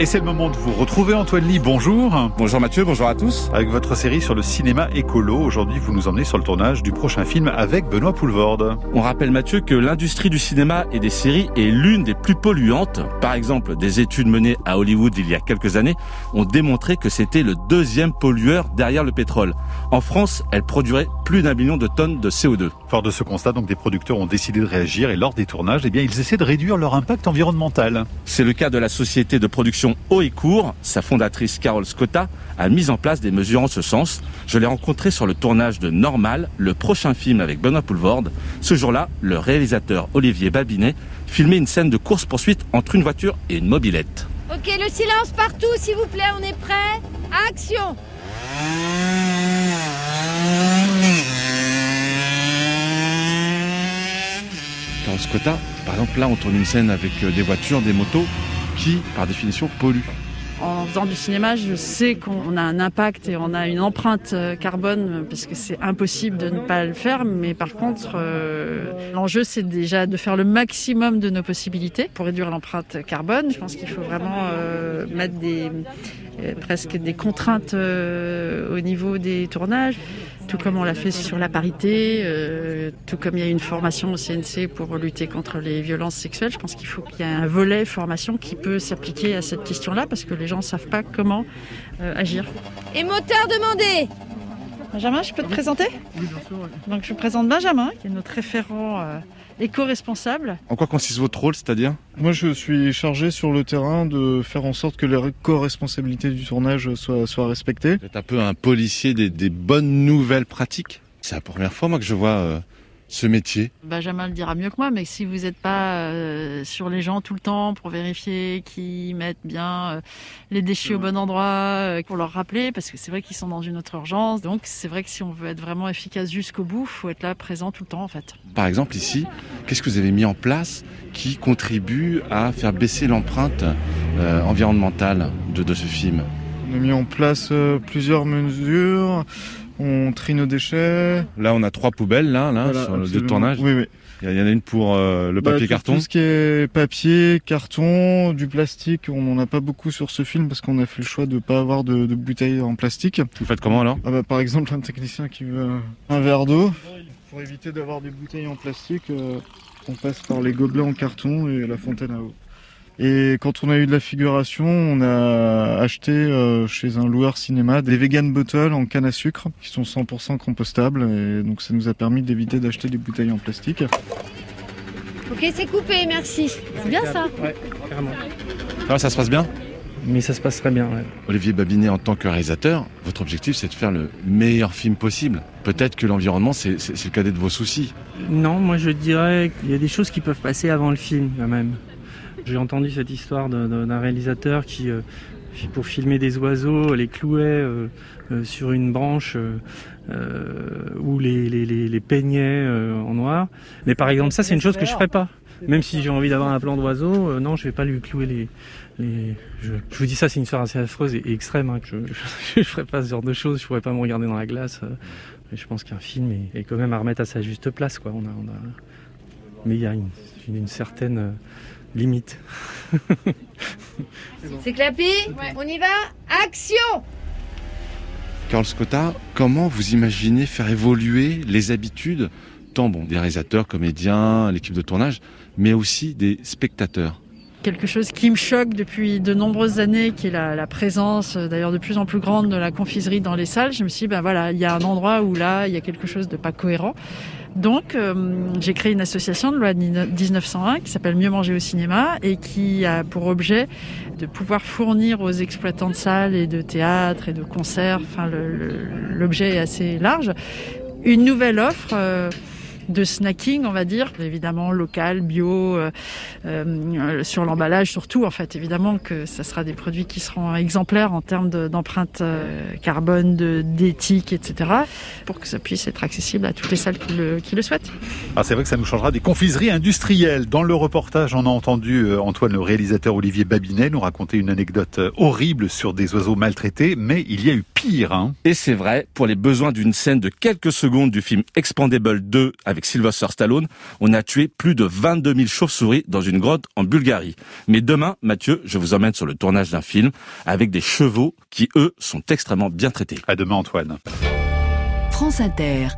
Et c'est le moment de vous retrouver Antoine Lee, bonjour. Bonjour Mathieu, bonjour à tous. Avec votre série sur le cinéma écolo, aujourd'hui vous nous emmenez sur le tournage du prochain film avec Benoît Poulvorde. On rappelle Mathieu que l'industrie du cinéma et des séries est l'une des plus polluantes. Par exemple, des études menées à Hollywood il y a quelques années ont démontré que c'était le deuxième pollueur derrière le pétrole. En France, elle produirait plus d'un million de tonnes de CO2. Fort de ce constat, donc des producteurs ont décidé de réagir et lors des tournages, eh bien, ils essaient de réduire leur impact environnemental. C'est le cas de la société de production Haut et Court, sa fondatrice Carole Scotta a mis en place des mesures en ce sens. Je l'ai rencontré sur le tournage de Normal, le prochain film avec Benoît Poulvorde. Ce jour-là, le réalisateur Olivier Babinet filmait une scène de course-poursuite entre une voiture et une mobilette. Ok, le silence partout, s'il vous plaît, on est prêt Action Carole Scotta, par exemple, là, on tourne une scène avec euh, des voitures, des motos qui, par définition, polluent. En faisant du cinéma, je sais qu'on a un impact et on a une empreinte euh, carbone parce que c'est impossible de ne pas le faire. Mais par contre, euh, l'enjeu, c'est déjà de faire le maximum de nos possibilités pour réduire l'empreinte carbone. Je pense qu'il faut vraiment euh, mettre des, presque des contraintes euh, au niveau des tournages, tout comme on l'a fait sur la parité, euh, tout comme il y a une formation au CNC pour lutter contre les violences sexuelles. Je pense qu'il faut qu'il y ait un volet formation qui peut s'appliquer à cette question-là parce que les gens ne savent pas comment euh, agir. Et moteur demandé Benjamin, je peux te présenter Oui, bien sûr. Donc je présente Benjamin, qui est notre référent euh, éco-responsable. En quoi consiste votre rôle, c'est-à-dire? Moi, je suis chargé sur le terrain de faire en sorte que les co-responsabilités du tournage soient, soient respectées. Vous êtes un peu un policier des, des bonnes nouvelles pratiques? C'est la première fois, moi, que je vois euh, ce métier. Benjamin le dira mieux que moi, mais si vous n'êtes pas euh, sur les gens tout le temps pour vérifier qu'ils mettent bien euh, les déchets au bon endroit, euh, pour leur rappeler, parce que c'est vrai qu'ils sont dans une autre urgence. Donc c'est vrai que si on veut être vraiment efficace jusqu'au bout, faut être là présent tout le temps en fait. Par exemple, ici, qu'est-ce que vous avez mis en place qui contribue à faire baisser l'empreinte euh, environnementale de, de ce film? On a mis en place euh, plusieurs mesures. On trie nos déchets. Là, on a trois poubelles, là, là Voilà, sur le tournage. Oui, oui. Il y en a une pour euh, le Bah, papier tout- carton. Tout ce qui est papier, carton, du plastique, on n'en a pas beaucoup sur ce film parce qu'on a fait le choix de ne pas avoir de, de bouteilles en plastique. Vous faites comment alors? Ah bah, par exemple, un technicien qui veut un verre d'eau. Pour éviter d'avoir des bouteilles en plastique, euh, on passe par les gobelets en carton et la fontaine à eau. Et quand on a eu de la figuration, on a acheté euh, chez un loueur cinéma des vegan bottles en canne à sucre qui sont 100% compostables et donc ça nous a permis d'éviter d'acheter des bouteilles en plastique. Ok, c'est coupé, merci. C'est bien ça Ouais, carrément. Ça, va, ça se passe bien? Mais ça se passe très bien, ouais. Olivier Babinet, en tant que réalisateur, votre objectif, c'est de faire le meilleur film possible. Peut-être que l'environnement, c'est c'est- c'est le cadet de vos soucis. Non, moi je dirais qu'il y a des choses qui peuvent passer avant le film quand même. J'ai entendu cette histoire d'un réalisateur qui, euh, pour filmer des oiseaux, les clouait euh, euh, sur une branche ou les, peignait en noir. Mais par exemple, ça c'est une chose que je ferais pas. Même si j'ai envie d'avoir un plan d'oiseau, non, je vais pas lui clouer les. Je, vous dis ça, c'est une histoire assez affreuse et, extrême. Hein, je, je ferais pas ce genre de choses. Je pourrais pas me regarder dans la glace. et je pense qu'un film est, quand même à remettre à sa juste place, quoi. On a. Mais il y a une, certaine limite. C'est clapi On y va Action Carl Scotta, comment vous imaginez faire évoluer les habitudes, tant bon, des réalisateurs, comédiens, l'équipe de tournage, mais aussi des spectateurs? Quelque chose qui me choque depuis de nombreuses années, qui est la, présence, euh, d'ailleurs de plus en plus grande, de la confiserie dans les salles. Je me suis dit, ben voilà, il y a un endroit où là, il y a quelque chose de pas cohérent. Donc, euh, j'ai créé une association de loi 1901 qui s'appelle Mieux manger au cinéma et qui a pour objet de pouvoir fournir aux exploitants de salles et de théâtres et de concerts, enfin, l'objet est assez large, une nouvelle offre. euh, de snacking, on va dire, évidemment local, bio, euh, euh, sur l'emballage surtout. En fait, évidemment que ça sera des produits qui seront exemplaires en termes de- d'empreinte euh, carbone, d'éthique, etc. Pour que ça puisse être accessible à toutes les salles qui le, souhaitent. Ah, c'est vrai que ça nous changera des confiseries industrielles. Dans le reportage, on a entendu Antoine, le réalisateur Olivier Babinet, nous raconter une anecdote horrible sur des oiseaux maltraités, mais il y a eu. Pire. Hein. Et c'est vrai, pour les besoins d'une scène de quelques secondes du film Expandable 2 avec Sylvester Stallone, on a tué plus de 22 000 chauves-souris dans une grotte en Bulgarie. Mais demain, Mathieu, je vous emmène sur le tournage d'un film avec des chevaux qui, eux, sont extrêmement bien traités. À demain, Antoine. France Inter.